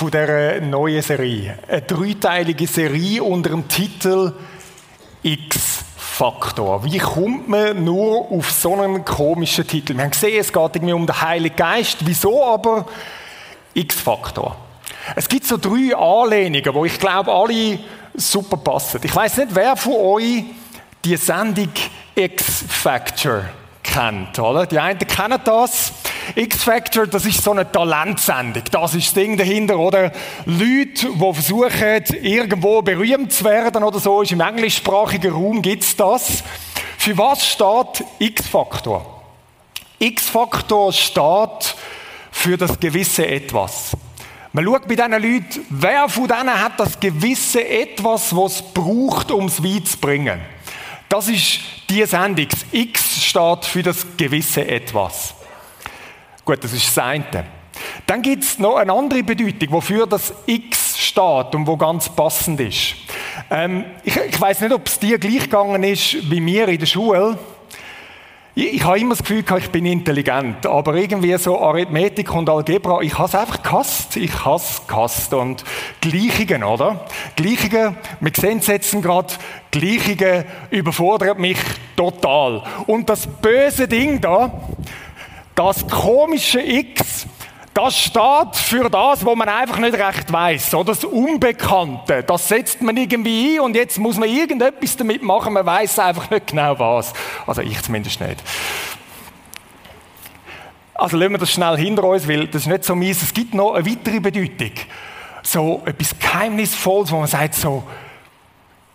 Von dieser neuen Serie. Eine dreiteilige Serie unter dem Titel X-Faktor. Wie kommt man nur auf so einen komischen Titel? Wir haben gesehen, es geht irgendwie um den Heiligen Geist. Wieso aber X-Faktor? Es gibt so drei Anlehnungen, wo ich glaube, alle super passen. Ich weiß nicht, wer von euch die Sendung X-Factor kennt, oder? Die einen kennen das. X-Factor, das ist so eine Talentsendung. Das ist das Ding dahinter, oder? Leute, die versuchen, irgendwo berühmt zu werden oder so, ist im englischsprachigen Raum gibt's das. Für was steht X-Faktor? X-Faktor steht für das gewisse Etwas. Man schaut bei diesen Leuten, wer von denen hat das gewisse Etwas, was es braucht, um es weit zu bringen. Das ist die Sendung. X steht für das gewisse Etwas. Gut, das ist das eine. Dann gibt es noch eine andere Bedeutung, wofür das X steht und wo ganz passend ist. Ähm, ich ich weiß nicht, ob es dir gleich gegangen ist wie mir in der Schule. Ich, ich habe immer das Gefühl, ich bin intelligent, aber irgendwie so Arithmetik und Algebra, ich habe es einfach gehasst. Ich hasse gehasst. Und Gleichungen, oder? Gleichungen, wir sehen es jetzt gerade, Gleichungen überfordert mich total. Und das böse Ding da, das komische X, das steht für das, wo man einfach nicht recht weiß, oder das Unbekannte. Das setzt man irgendwie ein und jetzt muss man irgendetwas damit machen. Man weiß einfach nicht genau was. Also ich zumindest nicht. Also lassen wir das schnell hinter uns, weil das ist nicht so mies. Es gibt noch eine weitere Bedeutung. So etwas Geheimnisvolles, wo man sagt so,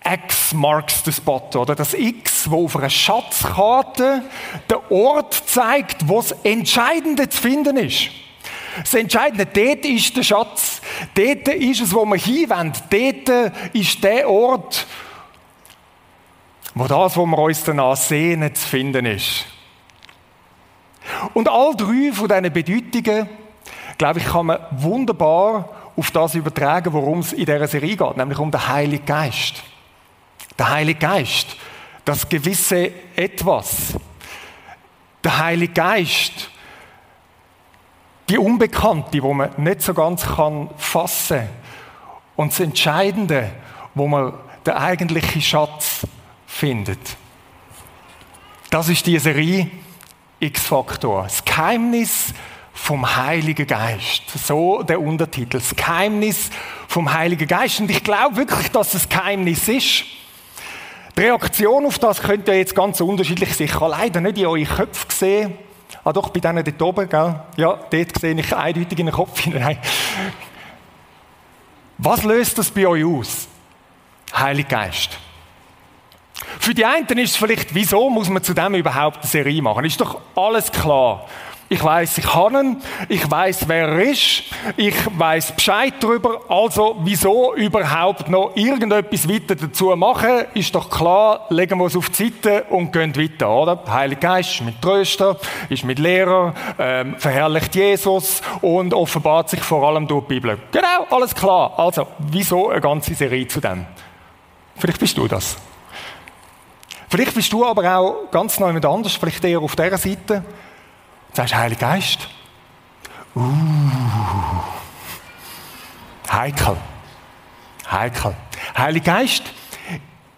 X marks the spot, oder? Das X, wo auf einer Schatzkarte der Ort zeigt, wo das Entscheidende zu finden ist. Das Entscheidende, dort ist der Schatz. Dort ist es, wo wir hinwenden. Dort ist der Ort, wo das, wo wir uns danach sehnen, zu finden ist. Und all drei von diesen Bedeutungen, glaube ich, kann man wunderbar auf das übertragen, worum es in dieser Serie geht, nämlich um den Heiligen Geist. Der Heilige Geist, das gewisse Etwas. Der Heilige Geist, die Unbekannte, wo man nicht so ganz kann fassen und das Entscheidende, wo man den eigentlichen Schatz findet. Das ist die Serie X-Faktor. Das Geheimnis vom Heiligen Geist. So der Untertitel. Das Geheimnis vom Heiligen Geist. Und ich glaube wirklich, dass es Geheimnis ist. Die Reaktion auf das könnte ja jetzt ganz unterschiedlich sein. Ich habe leider nicht in eure Köpfe gesehen. Ah doch, bei denen dort oben, gell? Ja, dort sehe ich eindeutig in den Kopf hinein. Was löst das bei euch aus? Heilig Geist. Für die einen ist es vielleicht, wieso muss man zu dem überhaupt eine Serie machen? Ist doch alles klar. Ich weiß, ich habe ihn, ich weiß, wer er ist, ich weiß Bescheid darüber, also wieso überhaupt noch irgendetwas weiter dazu machen, ist doch klar, legen wir es auf die Seite und gehen weiter, oder? Der Heilige Geist ist mit Tröster, ist mit Lehrer, ähm, verherrlicht Jesus und offenbart sich vor allem durch die Bibel. Genau, alles klar. Also, wieso eine ganze Serie zu dem? Vielleicht bist du das. Vielleicht bist du aber auch ganz neu mit anders, vielleicht eher auf dieser Seite. Sagst du Heiliger Geist? Uh. Heikel. Heikel. Heiliger Geist,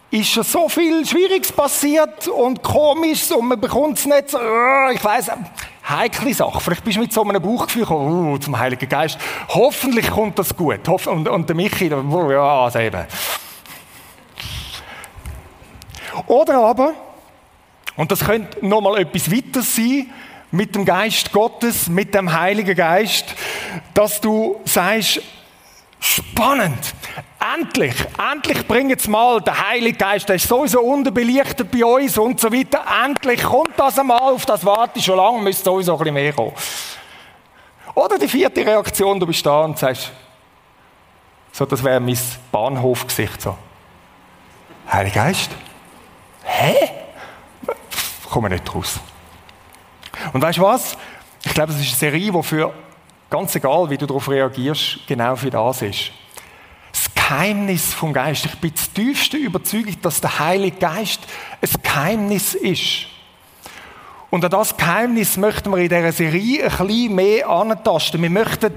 ist schon so viel Schwieriges passiert und komisch und man bekommt es nicht so, uh, ich weiß heikle Sache. Vielleicht bist du mit so einem Bauchgefühl gekommen, uh, zum Heiligen Geist. Hoffentlich kommt das gut. Und, und der Michi, uh, ja, also eben. Oder aber, und das könnte nochmal etwas weiter sein, mit dem Geist Gottes, mit dem Heiligen Geist, dass du sagst, spannend, endlich, endlich bring jetzt mal der Heilige Geist, der ist sowieso unterbelichtet bei uns und so weiter, endlich kommt das einmal, auf das warte ich schon lange, müsste sowieso ein bisschen mehr kommen. Oder die vierte Reaktion, du bist da und sagst, so, das wäre mein Bahnhofgesicht so. Heiliger Geist? Hä? Komme nicht raus. Und weißt du was? Ich glaube, es ist eine Serie, die für, ganz egal, wie du darauf reagierst, genau für das ist. Das Geheimnis vom Geist. Ich bin das tiefste überzeugt, dass der Heilige Geist ein Geheimnis ist. Und an das Geheimnis möchten wir in dieser Serie ein bisschen mehr antasten. Wir möchten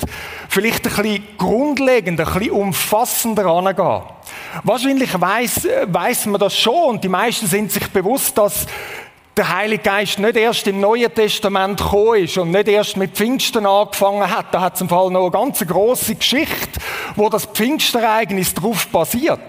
vielleicht ein bisschen grundlegender, ein bisschen umfassender angehen. Wahrscheinlich weiss, weiss man das schon und die meisten sind sich bewusst, dass der Heilige Geist nicht erst im Neuen Testament gekommen ist und nicht erst mit Pfingsten angefangen hat. Da hat es im Fall noch eine ganz große Geschichte, wo das Pfingstereignis darauf basiert.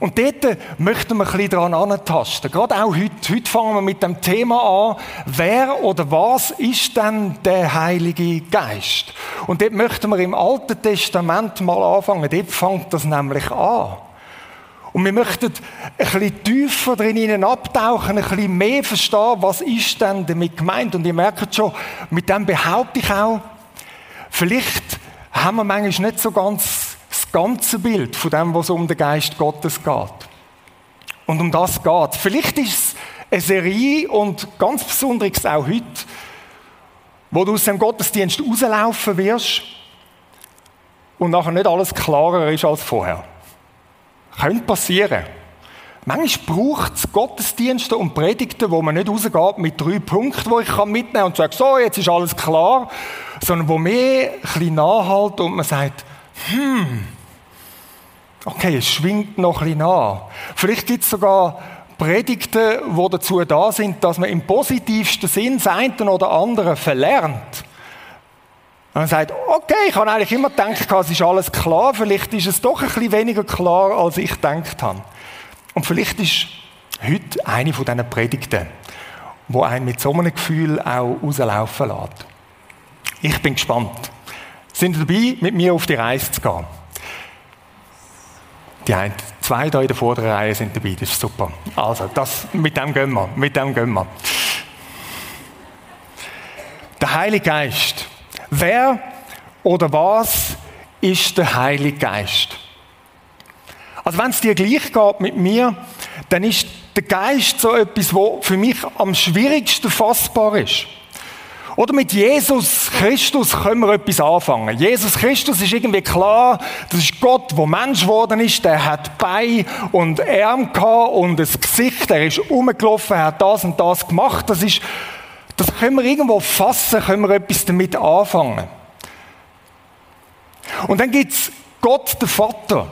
Und dort möchten wir ein bisschen daran antasten. Gerade auch heute. Heute fangen wir mit dem Thema an, wer oder was ist denn der Heilige Geist? Und dort möchten wir im Alten Testament mal anfangen. Dort fängt das nämlich an. Und wir möchten ein bisschen tiefer drin abtauchen, ein bisschen mehr verstehen, was ist denn damit gemeint. Und ihr merkt schon, mit dem behaupte ich auch, vielleicht haben wir manchmal nicht so ganz das ganze Bild von dem, was um den Geist Gottes geht. Und um das geht. Vielleicht ist es eine Serie und ganz besonders auch heute, wo du aus dem Gottesdienst rauslaufen wirst und nachher nicht alles klarer ist als vorher. Könnte passieren. Manchmal braucht es Gottesdienste und Predigten, wo man nicht rausgeht mit drei Punkten, die ich mitnehmen kann und sage, so, jetzt ist alles klar, sondern wo mehr ein bisschen nachhalt und man sagt, hm, okay, es schwingt noch ein bisschen nach. Vielleicht gibt es sogar Predigten, die dazu da sind, dass man im positivsten Sinn das eine oder andere verlernt. Und man sagt, okay, ich habe eigentlich immer gedacht, es ist alles klar, vielleicht ist es doch ein bisschen weniger klar, als ich gedacht habe. Und vielleicht ist heute eine von diesen Predigten, wo einen mit so einem Gefühl auch rauslaufen lässt. Ich bin gespannt. Sind dabei, mit mir auf die Reise zu gehen? Die ein, zwei da in der vorderen Reihe sind dabei, das ist super. Also, das, mit dem gehen wir, mit dem gehen wir. Der Heilige Geist Wer oder was ist der Heilige Geist? Also wenn es dir gleich geht mit mir, dann ist der Geist so etwas, wo für mich am schwierigsten fassbar ist. Oder mit Jesus Christus können wir etwas anfangen. Jesus Christus ist irgendwie klar, das ist Gott, der Mensch geworden ist, der hat Beine und Arme gehabt und ein Gesicht, er ist rumgelaufen, er hat das und das gemacht. Das ist das können wir irgendwo fassen, können wir etwas damit anfangen. Und dann gibt es Gott, der Vater.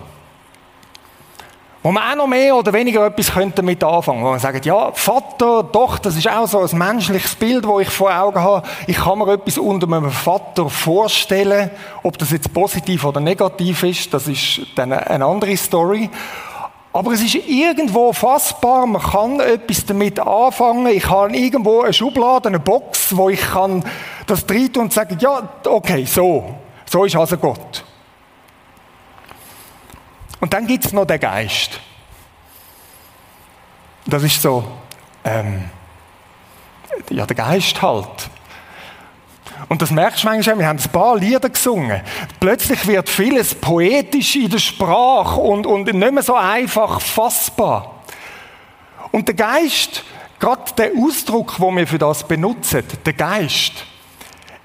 Wo man auch noch mehr oder weniger etwas damit anfangen könnte. Wo man sagt, ja, Vater, doch, das ist auch so ein menschliches Bild, das ich vor Augen habe. Ich kann mir etwas unter einem Vater vorstellen. Ob das jetzt positiv oder negativ ist, das ist dann eine andere Story. Aber es ist irgendwo fassbar, man kann etwas damit anfangen. Ich habe irgendwo eine Schublade, eine Box, wo ich kann das drin und sagen, ja, okay, so. So ist also Gott. Und dann gibt es noch den Geist. Das ist so, ähm, ja, der Geist halt. Und das merkst du manchmal, wir haben ein paar Lieder gesungen. Plötzlich wird vieles poetisch in der Sprache und, und nicht mehr so einfach fassbar. Und der Geist, gerade der Ausdruck, den wir für das benutzen, der Geist,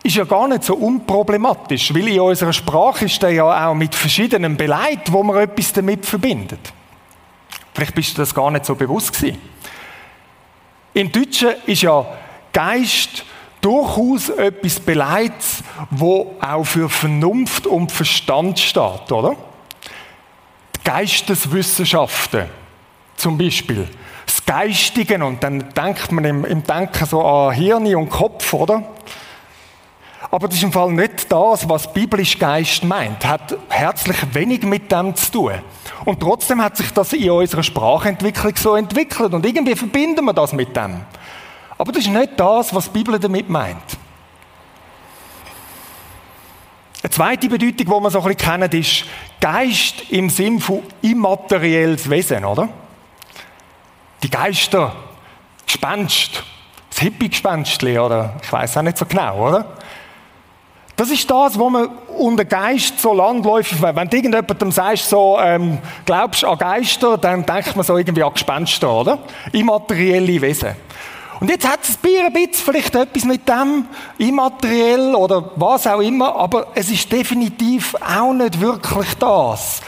ist ja gar nicht so unproblematisch, weil in unserer Sprache ist der ja auch mit verschiedenen Beleit, wo man etwas damit verbindet. Vielleicht bist du das gar nicht so bewusst gewesen. Im Deutschen ist ja Geist durchaus etwas beleidigt, wo auch für Vernunft und Verstand steht, oder? Die Geisteswissenschaften zum Beispiel. Das Geistige, und dann denkt man im, im Denken so an Hirn und Kopf, oder? Aber das ist im Fall nicht das, was biblisch Geist meint. Hat herzlich wenig mit dem zu tun. Und trotzdem hat sich das in unserer Sprachentwicklung so entwickelt. Und irgendwie verbinden wir das mit dem. Aber das ist nicht das, was die Bibel damit meint. Eine zweite Bedeutung, die man so ein bisschen kennt, ist Geist im Sinn von immaterielles Wesen, oder? Die Geister, Gespenst, das Hippie-Gespenstli, oder? Ich weiß auch nicht so genau, oder? Das ist das, wo man unter Geist so landläufig, wenn du irgendjemandem sagst, so, ähm, glaubst an Geister, dann denkt man so irgendwie an Gespenster, oder? Immaterielle Wesen. Und jetzt hat es ein bisschen vielleicht etwas mit dem, immateriell oder was auch immer, aber es ist definitiv auch nicht wirklich das,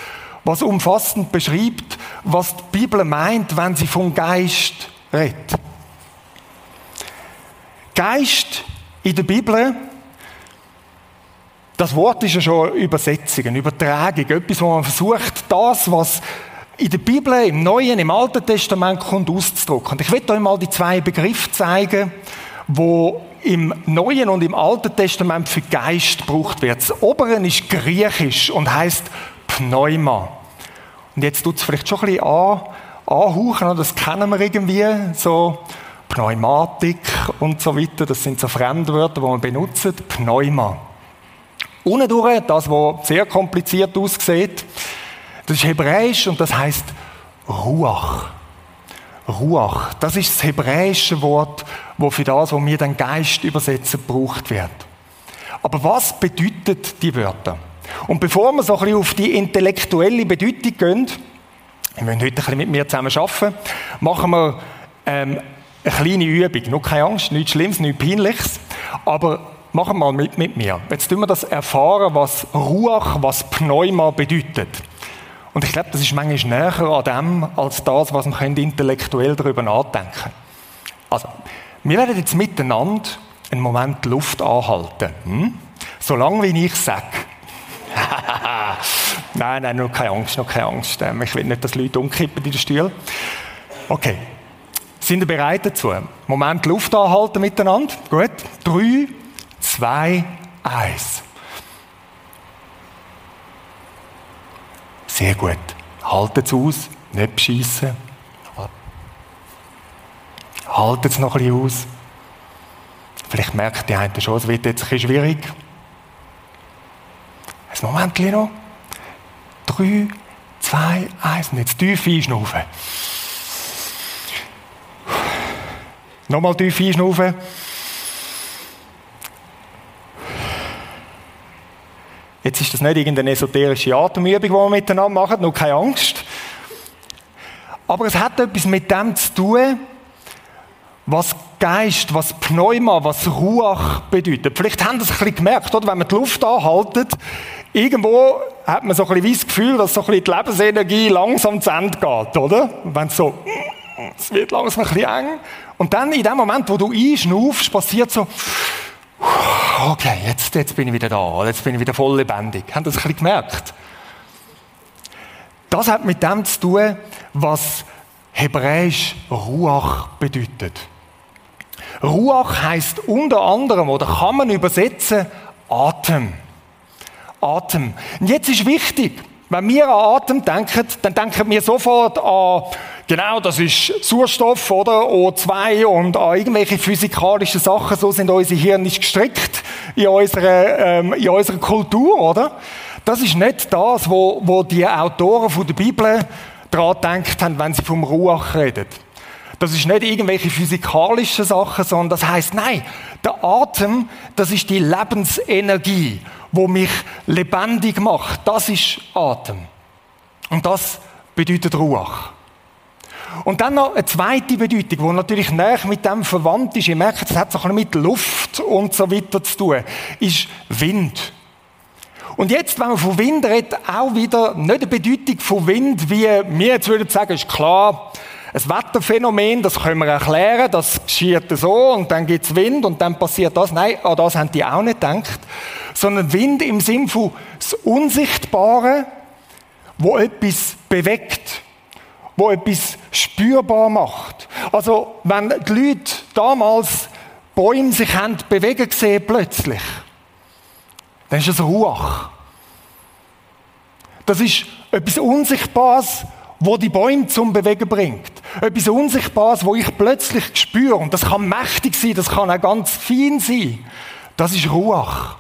was umfassend beschreibt, was die Bibel meint, wenn sie vom Geist redet. Geist in der Bibel, das Wort ist ja schon Übersetzung, eine Übertragung, etwas, wo man versucht, das, was in der Bibel, im Neuen, im Alten Testament kommt, auszudrücken. Und ich will euch mal die zwei Begriffe zeigen, wo im Neuen und im Alten Testament für Geist gebraucht wird. Das obere ist griechisch und heißt Pneuma. Und jetzt tut es vielleicht schon ein bisschen an, anhauchen, das kennen wir irgendwie, so Pneumatik und so weiter, das sind so Fremdwörter, die man benutzt, Pneuma. Unten durch, das, was sehr kompliziert aussieht, das ist Hebräisch und das heißt Ruach. Ruach. Das ist das hebräische Wort, wo für das, was wir dann Geist übersetzen, gebraucht wird. Aber was bedeutet die Wörter? Und bevor wir so ein auf die intellektuelle Bedeutung gehen, wir wollen heute ein bisschen mit mir zusammen arbeiten, machen wir ähm, eine kleine Übung. Nur keine Angst, nichts Schlimmes, nichts Peinliches. Aber machen wir mal mit, mit mir. Jetzt tun wir das erfahren, was Ruach, was Pneuma bedeutet. Und ich glaube, das ist manchmal näher an dem, als das, was wir intellektuell darüber nachdenken können. Also, wir werden jetzt miteinander einen Moment Luft anhalten. Hm? Solange wie ich sage. nein, nein, noch keine Angst, noch keine Angst. Ähm, ich will nicht, dass Leute umkippen in den Stuhl. Okay. Sind ihr bereit dazu? Moment Luft anhalten miteinander. Gut. Drei, zwei, eins. Sehr gut. Haltet es aus, nicht beschissen. Haltet es noch ein bisschen aus. Vielleicht merkt die eine schon, es wird jetzt ein bisschen schwierig. Ein Moment noch. Drei, zwei, eins. Und jetzt tief einschnaufen. Nochmal tief einschnaufen. Jetzt ist das nicht irgendeine esoterische Atemübung, die wir miteinander machen, nur keine Angst. Aber es hat etwas mit dem zu tun, was Geist, was Pneuma, was Ruach bedeutet. Vielleicht haben Sie es ein bisschen gemerkt, oder? wenn man die Luft anhaltet, irgendwo hat man so ein bisschen das Gefühl, dass so ein bisschen die Lebensenergie langsam zu Ende geht, oder? Wenn so, es wird langsam ein bisschen eng. Und dann in dem Moment, wo du einschnaufst, passiert so, okay, jetzt, jetzt bin ich wieder da, jetzt bin ich wieder voll lebendig. Haben das ein bisschen gemerkt? Das hat mit dem zu tun, was hebräisch Ruach bedeutet. Ruach heißt unter anderem oder kann man übersetzen Atem. Atem. Und jetzt ist wichtig, wenn wir an Atem denken, dann denken wir sofort an, genau, das ist Sauerstoff, oder? O2 und an irgendwelche physikalischen Sachen. So sind unsere Hirne gestrickt in unserer, ähm, in unserer Kultur, oder? Das ist nicht das, wo, wo die Autoren von der Bibel daran gedacht haben, wenn sie vom Ruach reden. Das ist nicht irgendwelche physikalischen Sachen, sondern das heißt, nein, der Atem, das ist die Lebensenergie wo mich lebendig macht. Das ist Atem. Und das bedeutet Ruach. Und dann noch eine zweite Bedeutung, die natürlich näher mit dem verwandt ist. Ihr merkt, es hat so ein mit Luft und so weiter zu tun, ist Wind. Und jetzt, wenn man von Wind redet, auch wieder nicht eine Bedeutung von Wind, wie wir jetzt würden sagen, ist klar, ein Wetterphänomen, das können wir erklären, das geschieht so und dann gibt es Wind und dann passiert das. Nein, an das haben die auch nicht gedacht. Sondern Wind im Sinn von das Unsichtbare, wo etwas bewegt, wo etwas spürbar macht. Also, wenn die Leute damals Bäume sich haben bewegen gesehen plötzlich, dann ist das Ruach. Das ist etwas Unsichtbares, wo die Bäume zum Bewegen bringt. Etwas Unsichtbares, wo ich plötzlich spüre. Und das kann mächtig sein, das kann auch ganz fein sein. Das ist Ruach.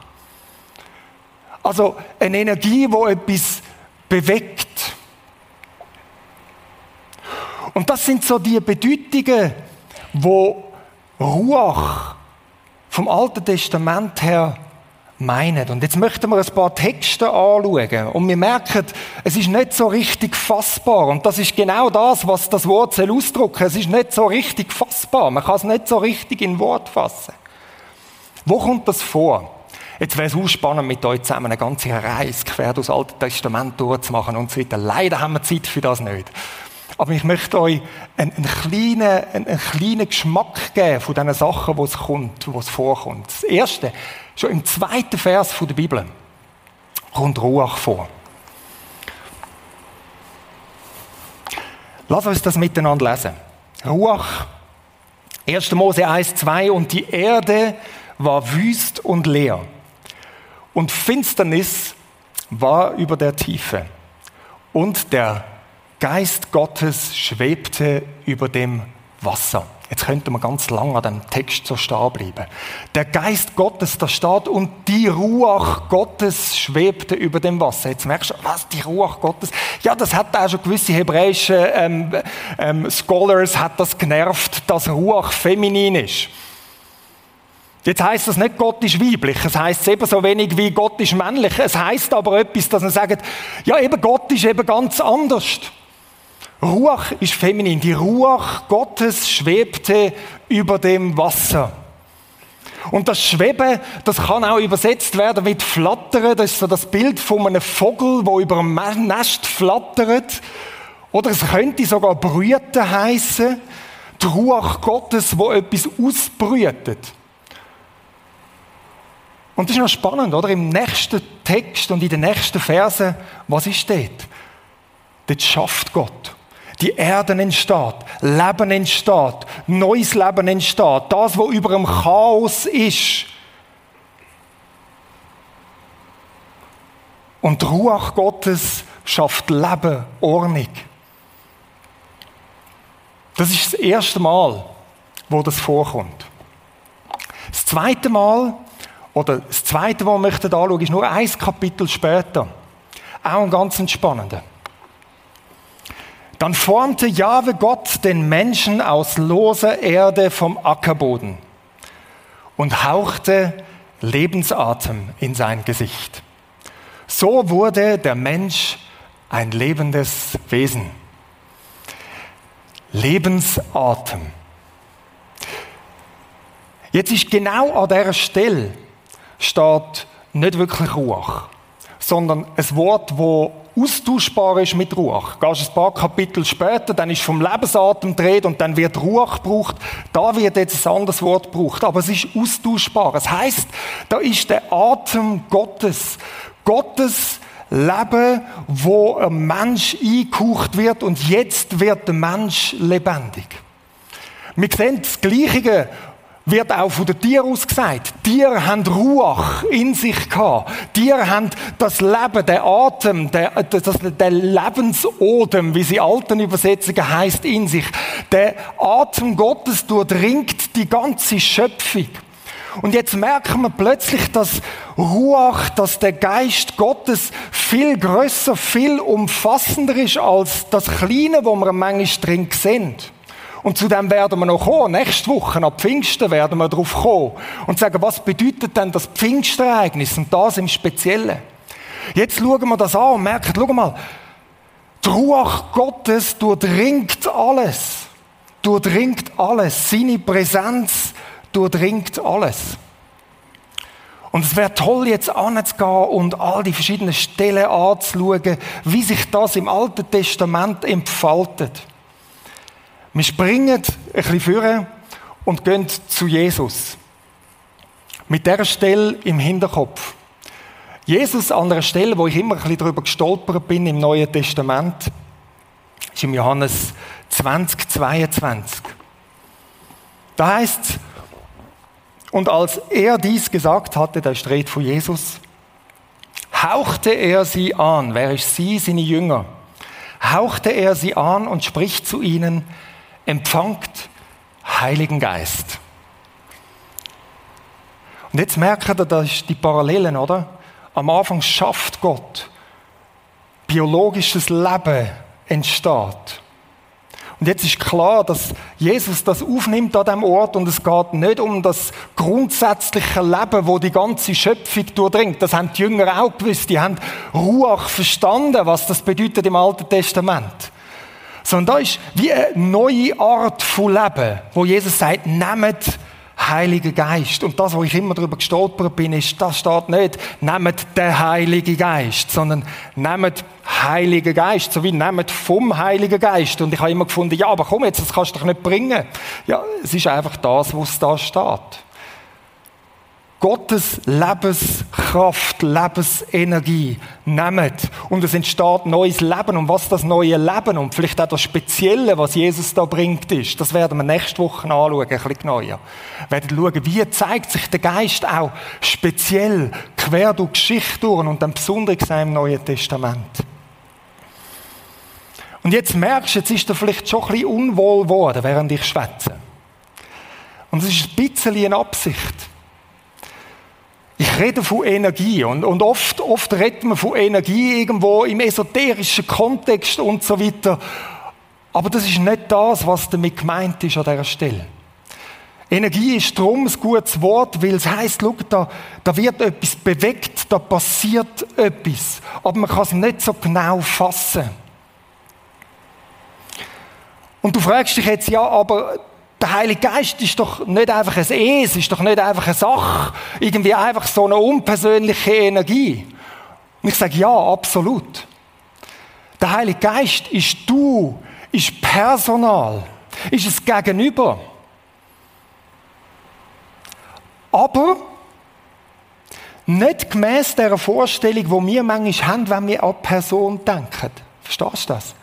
Also eine Energie, wo etwas bewegt. Und das sind so die Bedeutungen, wo Ruach vom Alten Testament her meinen. Und jetzt möchten wir ein paar Texte anschauen. Und wir merken, es ist nicht so richtig fassbar. Und das ist genau das, was das Wort soll. Es ist nicht so richtig fassbar. Man kann es nicht so richtig in Wort fassen. Wo kommt das vor? Jetzt wäre es auch spannend, mit euch zusammen eine ganze Reise quer durchs Alte Testament durchzumachen und so weiter. Leider haben wir Zeit für das nicht. Aber ich möchte euch einen, einen, kleinen, einen, einen kleinen Geschmack geben von diesen Sachen, wo es kommt, wo es vorkommt. Das erste, schon im zweiten Vers der Bibel, kommt Ruach vor. Lass uns das miteinander lesen. Ruach, 1. Mose 1, 2, und die Erde war wüst und leer. Und Finsternis war über der Tiefe. Und der Geist Gottes schwebte über dem Wasser. Jetzt könnte man ganz lang an dem Text so stehen bleiben. Der Geist Gottes, da steht, und die Ruach Gottes schwebte über dem Wasser. Jetzt merkst du, was, die Ruach Gottes? Ja, das hat auch schon gewisse hebräische ähm, ähm, Scholars hat das genervt, dass Ruach feminin ist. Jetzt heißt das nicht, Gott ist weiblich. Es heißt ebenso wenig wie Gott ist männlich. Es heißt aber etwas, dass man sagt, ja, eben Gott ist eben ganz anders. Ruach ist feminin. Die Ruach Gottes schwebte über dem Wasser. Und das Schweben, das kann auch übersetzt werden mit Flattern. Das ist so das Bild von einem Vogel, wo über einem Nest flattert. Oder es könnte sogar Brüten heißen. Die Ruach Gottes, wo etwas ausbrütet. Und das ist noch spannend, oder? Im nächsten Text und in den nächsten Versen, was ist dort? Dort schafft Gott die Erde entsteht, Leben entsteht, neues Leben entsteht, das, was über dem Chaos ist. Und die Ruach Gottes schafft Leben, Ordnung. Das ist das erste Mal, wo das vorkommt. Das zweite Mal, oder das zweite, was wir anschauen möchten, ist nur ein Kapitel später. Auch ein ganz spannender. Dann formte Jahwe Gott den Menschen aus loser Erde vom Ackerboden und hauchte Lebensatem in sein Gesicht. So wurde der Mensch ein lebendes Wesen. Lebensatem. Jetzt ist genau an dieser Stelle steht nicht wirklich Ruach, sondern ein Wort, wo austauschbar ist mit Ruach. Gehst ein paar Kapitel später, dann ist vom Lebensatem dreht und dann wird Ruach gebraucht. Da wird jetzt ein anderes Wort gebraucht, aber es ist austauschbar. Es heißt, da ist der Atem Gottes. Gottes Leben, wo ein Mensch eingehaucht wird und jetzt wird der Mensch lebendig. Wir sehen das Gleiche wird auch von den Tieren aus gesagt. Tiere haben Ruach in sich gehabt. Tiere haben das Leben, der Atem, der, das, der Lebensodem, wie sie alten Übersetzungen heißt, in sich. Der Atem Gottes durchdringt die ganze Schöpfung. Und jetzt merken wir plötzlich, dass Ruach, dass der Geist Gottes viel größer, viel umfassender ist als das Kleine, wo wir manchmal drin sind. Und zu dem werden wir noch kommen. Nächste Woche, ab Pfingsten, werden wir darauf kommen und sagen, was bedeutet denn das Pfingstereignis und das im Speziellen. Jetzt schauen wir das an und merken, schau mal, die Ruach Gottes durchdringt alles. Durchdringt alles. Seine Präsenz durchdringt alles. Und es wäre toll, jetzt anzugehen und all die verschiedenen Stellen anzuschauen, wie sich das im Alten Testament entfaltet. Wir springen ein bisschen vor und gehen zu Jesus. Mit dieser Stelle im Hinterkopf. Jesus an einer Stelle, wo ich immer ein bisschen darüber gestolpert bin im Neuen Testament, ist im Johannes 20, 22. Da heißt und als er dies gesagt hatte, da steht von Jesus, hauchte er sie an, wer ist sie, seine Jünger, hauchte er sie an und spricht zu ihnen, empfangt Heiligen Geist. Und jetzt merkt ihr, das ist die Parallelen, oder? Am Anfang schafft Gott. Biologisches Leben entsteht. Und jetzt ist klar, dass Jesus das aufnimmt an dem Ort und es geht nicht um das grundsätzliche Leben, wo die ganze Schöpfung durchdringt. Das haben die Jünger auch gewusst. Die haben Ruach verstanden, was das bedeutet im Alten Testament. Sondern da ist wie eine neue Art von Leben, wo Jesus sagt, nehmt Heilige Geist. Und das, wo ich immer darüber gestolpert bin, ist, das steht nicht, nehmt den Heiligen Geist, sondern nehmt Heiligen Geist, so wie nehmt vom Heiligen Geist. Und ich habe immer gefunden, ja, aber komm jetzt, das kannst du doch nicht bringen. Ja, es ist einfach das, was da steht. Gottes Lebenskraft, Lebensenergie nehmt. Und es entsteht neues Leben. Und was das neue Leben und vielleicht auch das Spezielle, was Jesus da bringt, ist, das werden wir nächste Woche anschauen, ein bisschen genauer. Wir werden schauen, wie zeigt sich der Geist auch speziell quer durch Geschichte durch und dann besonders im Neuen Testament. Und jetzt merkst du, jetzt ist er vielleicht schon ein bisschen unwohl geworden, während ich schwätze. Und es ist ein bisschen eine Absicht. Rede von Energie und, und oft, oft redet man von Energie irgendwo im esoterischen Kontext und so weiter. Aber das ist nicht das, was damit gemeint ist an dieser Stelle. Energie ist darum ein gutes Wort, weil es heisst, schau, da, da wird etwas bewegt, da passiert etwas. Aber man kann es nicht so genau fassen. Und du fragst dich jetzt, ja, aber der Heilige Geist ist doch nicht einfach ein Es, ist doch nicht einfach eine Sache, irgendwie einfach so eine unpersönliche Energie. Und ich sage ja, absolut. Der Heilige Geist ist du, ist Personal, ist es Gegenüber. Aber nicht gemäß der Vorstellung, die wir manchmal haben, wenn wir an Person denken. Verstehst du das?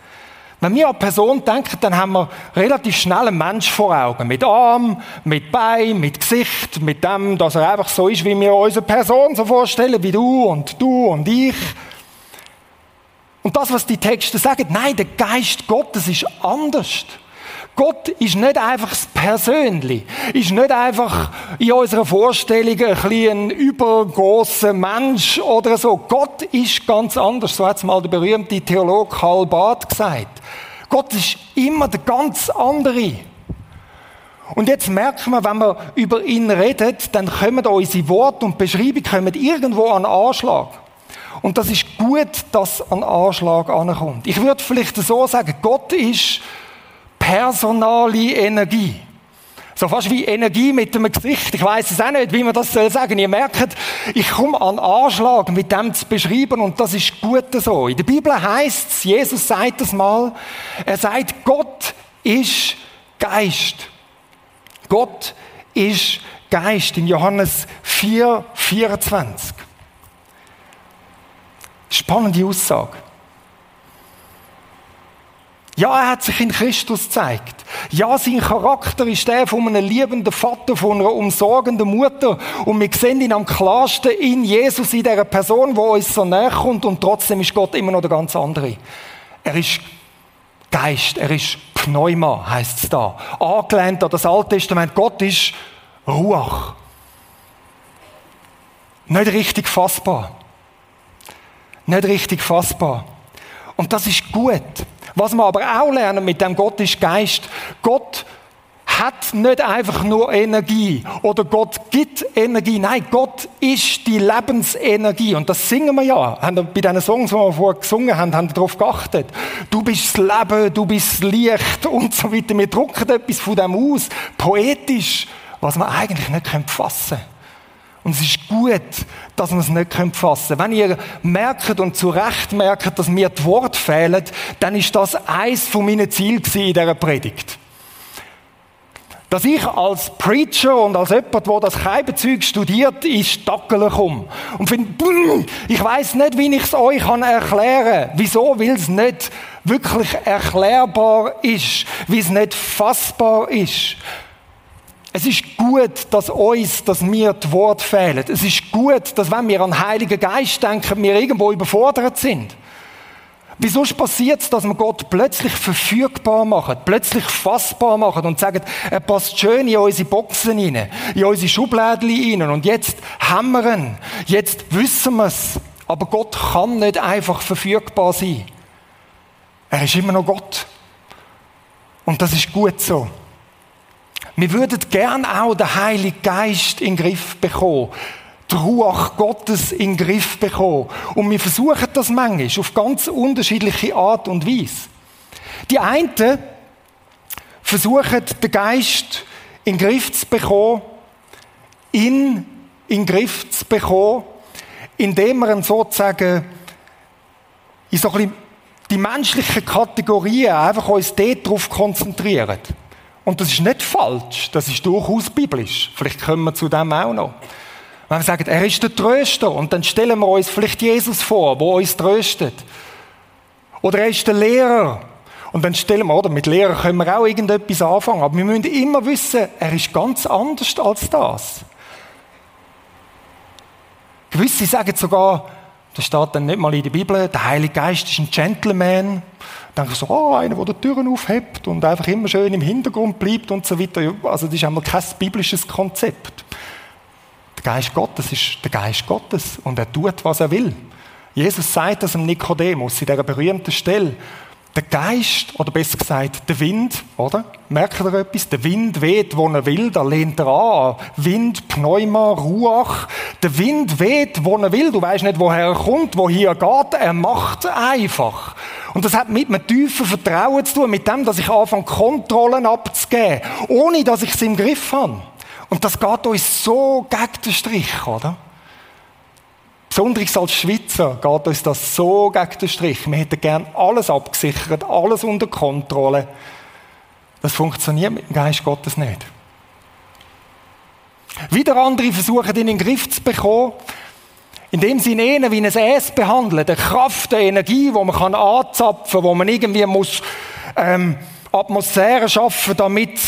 Wenn wir an Person denken, dann haben wir relativ schnell einen Mensch vor Augen. Mit Arm, mit Bein, mit Gesicht, mit dem, dass er einfach so ist, wie wir unsere Person so vorstellen, wie du und du und ich. Und das, was die Texte sagen, nein, der Geist Gottes ist anders. Gott ist nicht einfach das Persönliche, ist nicht einfach in unserer Vorstellung ein, ein übergroßer Mensch oder so. Gott ist ganz anders. So hat es mal der berühmte Theologe Karl Barth gesagt. Gott ist immer der ganz andere. Und jetzt merken wir, wenn wir über ihn reden, dann kommen unsere Worte und Beschreibungen irgendwo an Anschlag. Und das ist gut, dass an Anschlag ankommt. Ich würde vielleicht so sagen, Gott ist personale Energie. So fast wie Energie mit dem Gesicht. Ich weiß es auch nicht, wie man das soll sagen. Ihr merkt, ich komme an Anschlag mit dem zu beschreiben und das ist gut so. In der Bibel heißt es, Jesus sagt es mal, er sagt, Gott ist Geist. Gott ist Geist in Johannes 4, 24. Spannende Aussage. Ja, er hat sich in Christus gezeigt. Ja, sein Charakter ist der von einem liebenden Vater, von einer umsorgenden Mutter. Und wir sehen ihn am klarsten in Jesus, in dieser Person, die uns so näher kommt. Und trotzdem ist Gott immer noch der ganz andere. Er ist Geist, er ist Pneuma, heißt es da. Angelehnt an das Alte Testament. Gott ist Ruach. Nicht richtig fassbar. Nicht richtig fassbar. Und das ist gut. Was wir aber auch lernen mit dem Gott ist Geist, Gott hat nicht einfach nur Energie oder Gott gibt Energie. Nein, Gott ist die Lebensenergie. Und das singen wir ja. Bei diesen Songs, die wir vorher gesungen haben, haben wir darauf geachtet. Du bist das Leben, du bist das Licht und so weiter. Wir drucken etwas von dem aus, poetisch, was wir eigentlich nicht fassen können. Und es ist gut, dass man es nicht fassen können. Wenn ihr merkt und zu Recht merkt, dass mir die Worte fehlen, dann ist das eins von meinen Zielen in dieser Predigt. Dass ich als Preacher und als jemand, der das Keibenzeug studiert, ins Stackeln komme. Und finde, ich weiß nicht, wie ich es euch erklären kann. Wieso? Weil es nicht wirklich erklärbar ist. Wie es nicht fassbar ist. Es ist gut, dass uns, dass mir das Wort fehlen. Es ist gut, dass wenn wir an den Heiligen Geist denken, wir irgendwo überfordert sind. Wieso passiert es, dass wir Gott plötzlich verfügbar machen, plötzlich fassbar machen und sagen, er passt schön in unsere Boxen rein, in unsere Schubladen rein und jetzt haben wir ihn, jetzt wissen wir es. Aber Gott kann nicht einfach verfügbar sein. Er ist immer noch Gott. Und das ist gut so. Wir würden gern auch den Heiligen Geist in den Griff bekommen. Die Ruach Gottes in den Griff bekommen. Und wir versuchen das manchmal auf ganz unterschiedliche Art und Weise. Die einen versuchen, den Geist in den Griff zu bekommen, ihn in den Griff zu bekommen, indem ihn sozusagen in so ein bisschen die menschlichen Kategorien einfach uns darauf konzentrieren. Und das ist nicht falsch, das ist durchaus biblisch. Vielleicht kommen wir zu dem auch noch. Wenn wir sagen, er ist der Tröster, und dann stellen wir uns vielleicht Jesus vor, wo uns tröstet. Oder er ist der Lehrer. Und dann stellen wir, oder, mit Lehrer können wir auch irgendetwas anfangen. Aber wir müssen immer wissen, er ist ganz anders als das. Gewisse sagen sogar, das steht dann nicht mal in der Bibel, der Heilige Geist ist ein Gentleman. Dann so, oh, einer, der die Türen aufhebt und einfach immer schön im Hintergrund bleibt und so weiter. Also das ist einmal kein biblisches Konzept. Der Geist Gottes ist der Geist Gottes und er tut, was er will. Jesus sagt das dem Nikodemus in dieser berühmten Stelle der Geist, oder besser gesagt, der Wind, oder? Merkt ihr etwas? Der Wind weht, wo er will, da lehnt er an. Wind, Pneuma, Ruach. Der Wind weht, wo er will. Du weißt nicht, woher er kommt, woher er geht. Er macht einfach. Und das hat mit einem tiefen Vertrauen zu tun, mit dem, dass ich anfange, Kontrollen abzugeben, ohne dass ich es im Griff habe. Und das geht uns so gegen den Strich, oder? Besonders als Schweizer geht uns das so gegen den Strich. Wir hätten gern alles abgesichert, alles unter Kontrolle. Das funktioniert mit dem Geist Gottes nicht. Wieder andere versuchen, ihn in den Griff zu bekommen, indem sie ihn wie ein Äs behandeln. Eine Kraft, eine Energie, die man anzapfen kann, wo man irgendwie muss, ähm, Atmosphäre schaffen damit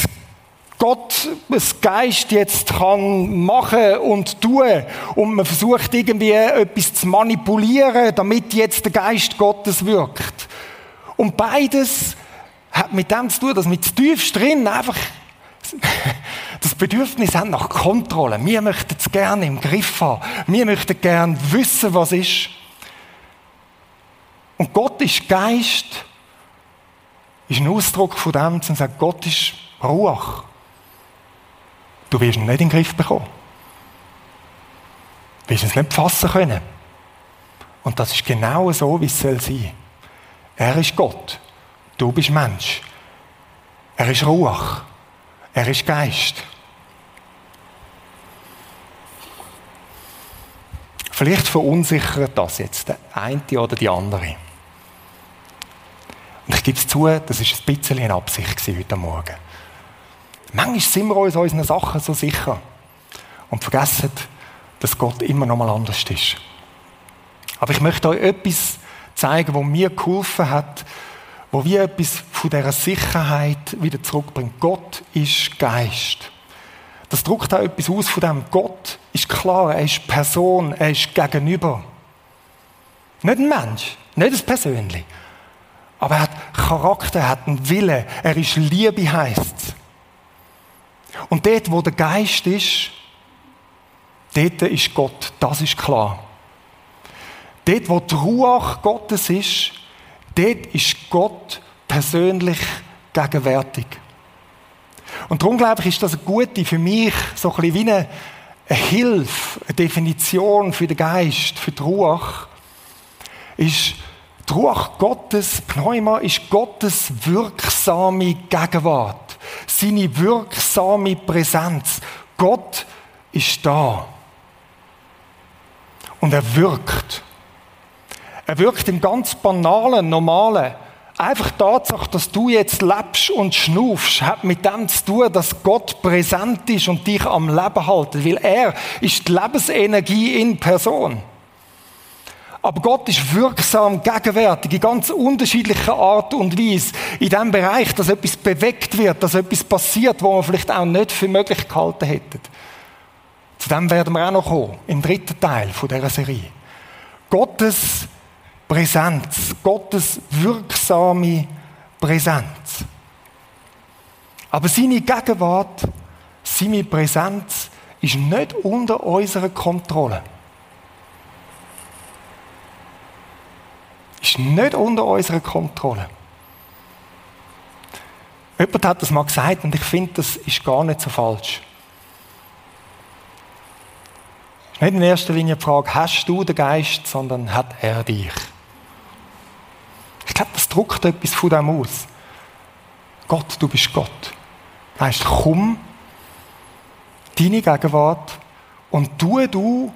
Gott das Geist jetzt kann machen und tun und man versucht irgendwie etwas zu manipulieren, damit jetzt der Geist Gottes wirkt. Und beides hat mit dem zu tun, dass wir tiefst drin einfach das Bedürfnis haben nach Kontrolle. Wir möchten es gerne im Griff haben. Wir möchten gerne wissen, was ist. Und Gott ist Geist, ist ein Ausdruck von dem, zu sagen, Gott ist Ruach. Du wirst ihn nicht in den Griff bekommen. Du wirst es nicht fassen können. Und das ist genau so, wie es soll sein. Er ist Gott. Du bist Mensch. Er ist Ruach. Er ist Geist. Vielleicht verunsichert das jetzt der eine oder die andere. Und ich gebe es zu, das ist ein bisschen eine Absicht heute Morgen. Manchmal sind wir uns unseren Sachen so sicher und vergessen, dass Gott immer noch mal anders ist. Aber ich möchte euch etwas zeigen, wo mir geholfen hat, wo wir etwas von dieser Sicherheit wieder zurückbringt. Gott ist Geist. Das drückt auch etwas aus von dem. Gott ist klar, er ist Person, er ist Gegenüber. Nicht ein Mensch, nicht ein Persönlich. Aber er hat Charakter, er hat einen Willen, er ist Liebe, heißt es. Und dort, wo der Geist ist, dort ist Gott. Das ist klar. Dort, wo die Ruach Gottes ist, dort ist Gott persönlich gegenwärtig. Und darum glaube ich, ist das eine gute, für mich so ein bisschen wie eine, eine Hilfe, eine Definition für den Geist, für die Ruach, ist die Ruach Gottes, Pneuma, ist Gottes wirksame Gegenwart seine wirksame Präsenz. Gott ist da. Und er wirkt. Er wirkt im ganz banalen, normalen. Einfach die Tatsache, dass du jetzt lebst und schnaufst, hat mit dem zu tun, dass Gott präsent ist und dich am Leben hält. Weil er ist die Lebensenergie in Person. Aber Gott ist wirksam, gegenwärtig, in ganz unterschiedlicher Art und Weise. In dem Bereich, dass etwas bewegt wird, dass etwas passiert, wo man vielleicht auch nicht für möglich gehalten hätte. Zu dem werden wir auch noch kommen, im dritten Teil dieser Serie. Gottes Präsenz, Gottes wirksame Präsenz. Aber seine Gegenwart, seine Präsenz ist nicht unter unserer Kontrolle. Ist nicht unter unserer Kontrolle. Jemand hat das mal gesagt und ich finde, das ist gar nicht so falsch. Es ist nicht in erster Linie die Frage, hast du den Geist, sondern hat er dich. Ich glaube, das druckt etwas von dem aus. Gott, du bist Gott. Heißt, komm, deine Gegenwart, Und tue du,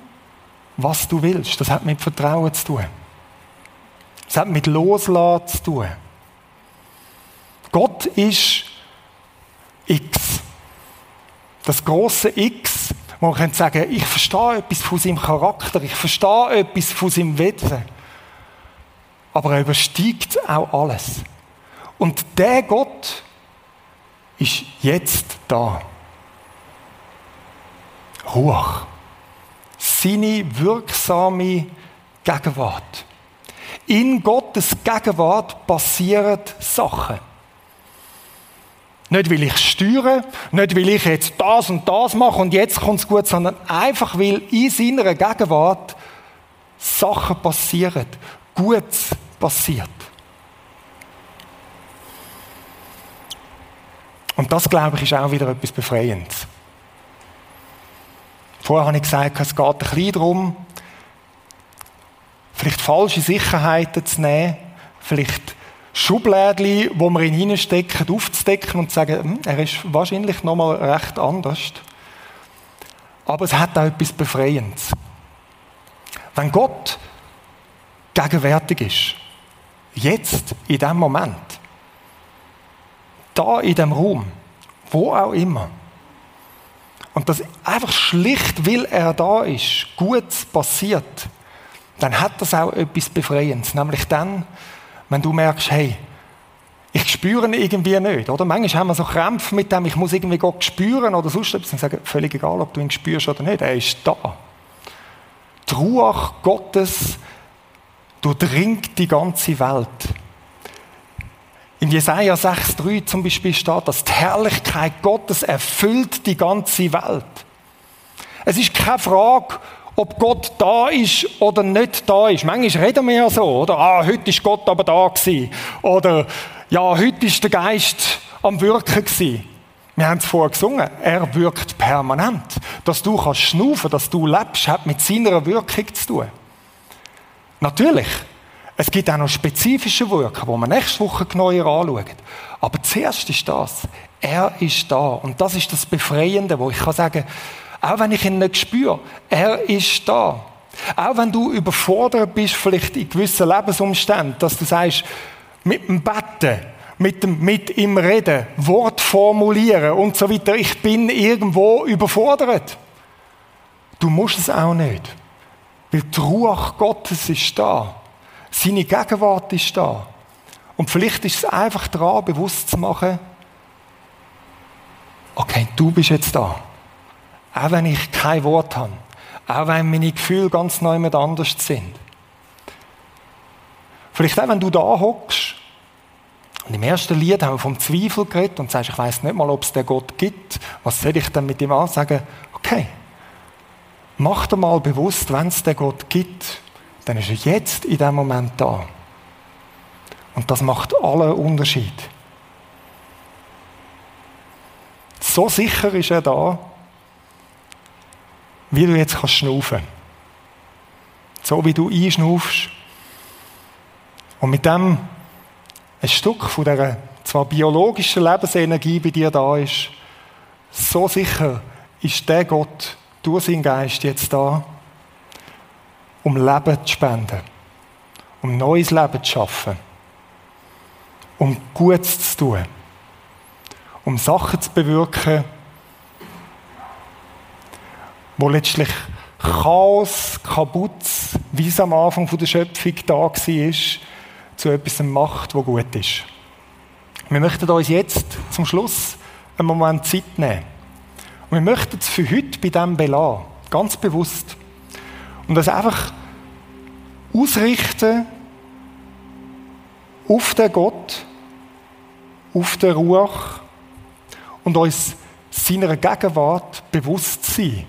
was du willst. Das hat mit Vertrauen zu tun. Das hat mit Loslassen zu tun. Gott ist X. Das große X, wo man könnte sagen, ich verstehe etwas von seinem Charakter, ich verstehe etwas von seinem Wesen. Aber er übersteigt auch alles. Und der Gott ist jetzt da. Ruach. Seine wirksame Gegenwart. In Gottes Gegenwart passieren Sachen. Nicht, weil ich steuere, nicht, weil ich jetzt das und das mache und jetzt kommt es gut, sondern einfach, weil in seiner Gegenwart Sachen passieren. Gutes passiert. Und das, glaube ich, ist auch wieder etwas Befreiendes. Vorher habe ich gesagt, es geht ein bisschen darum, vielleicht falsche Sicherheiten zu nehmen, vielleicht Schublädchen, wo wir ihn hineinstecken, aufzudecken und zu sagen, hm, er ist wahrscheinlich nochmal recht anders. Aber es hat auch etwas Befreiendes. Wenn Gott gegenwärtig ist, jetzt, in dem Moment, da in dem Raum, wo auch immer, und das einfach schlicht, weil er da ist, gut passiert, dann hat das auch etwas Befreiendes. Nämlich dann, wenn du merkst, hey, ich spüre ihn irgendwie nicht, oder? Manchmal haben wir so Krämpfe mit dem, ich muss irgendwie Gott spüren oder sonst etwas und sagen, völlig egal, ob du ihn spürst oder nicht, er ist da. Die Ruhe Gottes durchdringt die ganze Welt. In Jesaja 6,3 zum Beispiel steht, dass die Herrlichkeit Gottes erfüllt die ganze Welt. Es ist keine Frage, ob Gott da ist oder nicht da ist. Manchmal reden wir ja so, oder? Ah, heute ist Gott aber da gewesen. Oder, ja, heute ist der Geist am Wirken gewesen. Wir haben es vorher gesungen. Er wirkt permanent. Dass du kannst schnaufen, dass du lebst, hat mit seiner Wirkung zu tun. Natürlich. Es gibt auch noch spezifische Wirken, die wir nächste Woche genauer anschauen. Aber zuerst ist das. Er ist da. Und das ist das Befreiende, wo ich kann sagen, auch wenn ich ihn nicht spüre, er ist da. Auch wenn du überfordert bist, vielleicht in gewissen Lebensumständen, dass du sagst, mit dem Betten, mit, dem, mit ihm reden, Wort formulieren und so weiter, ich bin irgendwo überfordert. Du musst es auch nicht. Weil die Ruhe Gottes ist da. Seine Gegenwart ist da. Und vielleicht ist es einfach daran, bewusst zu machen, okay, du bist jetzt da. Auch wenn ich kein Wort habe. Auch wenn meine Gefühle ganz neu mit anders sind. Vielleicht auch, wenn du da hockst und im ersten Lied haben wir vom Zweifel geredet und sagst, ich weiß nicht mal, ob es den Gott gibt. Was soll ich denn mit ihm ansagen? Okay, mach dir mal bewusst, wenn es den Gott gibt, dann ist er jetzt in dem Moment da. Und das macht allen Unterschied. So sicher ist er da, wie du jetzt kannst schnaufen. So wie du einschnaufst. Und mit dem ein Stück von dieser zwar biologischen Lebensenergie bei dir da ist, so sicher ist der Gott durch seinen Geist jetzt da, um Leben zu spenden, um neues Leben zu schaffen, um Gutes zu tun, um Sachen zu bewirken, wo letztlich Chaos, Kabutz, wie es am Anfang der Schöpfung da war, zu etwas macht, wo gut ist. Wir möchten uns jetzt zum Schluss einen Moment Zeit nehmen. Und wir möchten es für heute bei dem belassen. Ganz bewusst. Und das einfach ausrichten auf den Gott, auf den Ruach und uns seiner Gegenwart bewusst sein.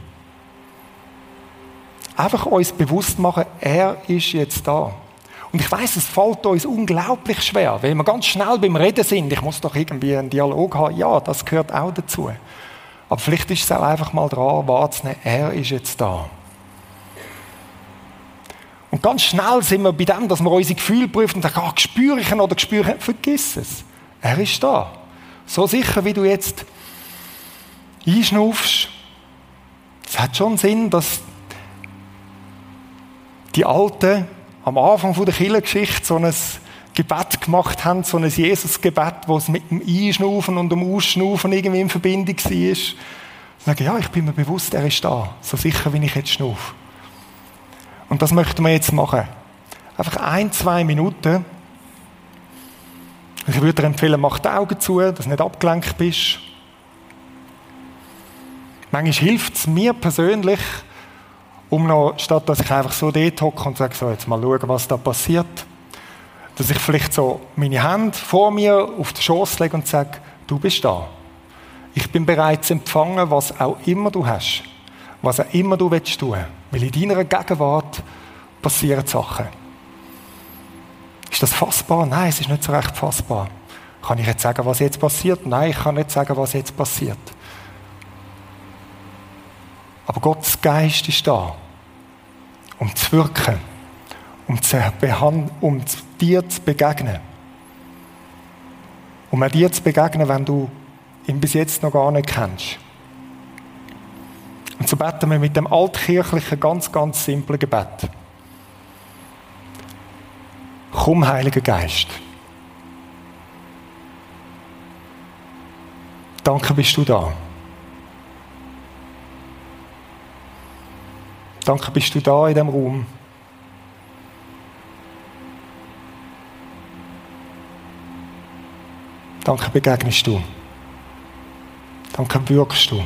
Einfach uns bewusst machen, er ist jetzt da. Und ich weiß, es fällt uns unglaublich schwer, weil wir ganz schnell beim Reden sind. Ich muss doch irgendwie einen Dialog haben. Ja, das gehört auch dazu. Aber vielleicht ist es auch einfach mal dran, wahrzunehmen, er ist jetzt da. Und ganz schnell sind wir bei dem, dass wir unsere Gefühle prüfen und sagen, ah, spüre ich ihn oder spüre ich ihn? Vergiss es. Er ist da. So sicher, wie du jetzt einschnaufst, das hat schon Sinn, dass die Alten am Anfang der Kirchengeschichte so ein Gebet gemacht haben, so ein Jesus-Gebet, wo es mit dem Einschnaufen und dem Ausschnaufen irgendwie in Verbindung war. Sagen, ja, ich bin mir bewusst, er ist da, so sicher, wie ich jetzt schnaufe. Und das möchten wir jetzt machen. Einfach ein, zwei Minuten. Ich würde dir empfehlen, mach die Augen zu, dass du nicht abgelenkt bist. Manchmal hilft es mir persönlich, um noch, statt dass ich einfach so dort hocke und sage, so, jetzt mal schauen, was da passiert, dass ich vielleicht so meine Hände vor mir auf den Schoß lege und sage, du bist da. Ich bin bereit zu empfangen, was auch immer du hast. Was auch immer du willst tun. Weil in deiner Gegenwart passieren Sachen. Ist das fassbar? Nein, es ist nicht so recht fassbar. Kann ich jetzt sagen, was jetzt passiert? Nein, ich kann nicht sagen, was jetzt passiert. Aber Gottes Geist ist da, um zu wirken, um, zu um dir zu begegnen. Um dir zu begegnen, wenn du ihn bis jetzt noch gar nicht kennst. Und so beten wir mit dem altkirchlichen, ganz, ganz simplen Gebet. Komm, Heiliger Geist. Danke, bist du da. Danke, bist du da in dem Raum. Danke, begegnest du. Danke, wirkst du.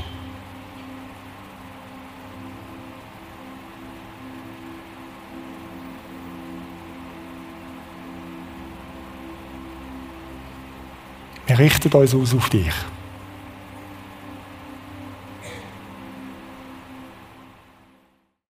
Wir richten uns aus auf dich.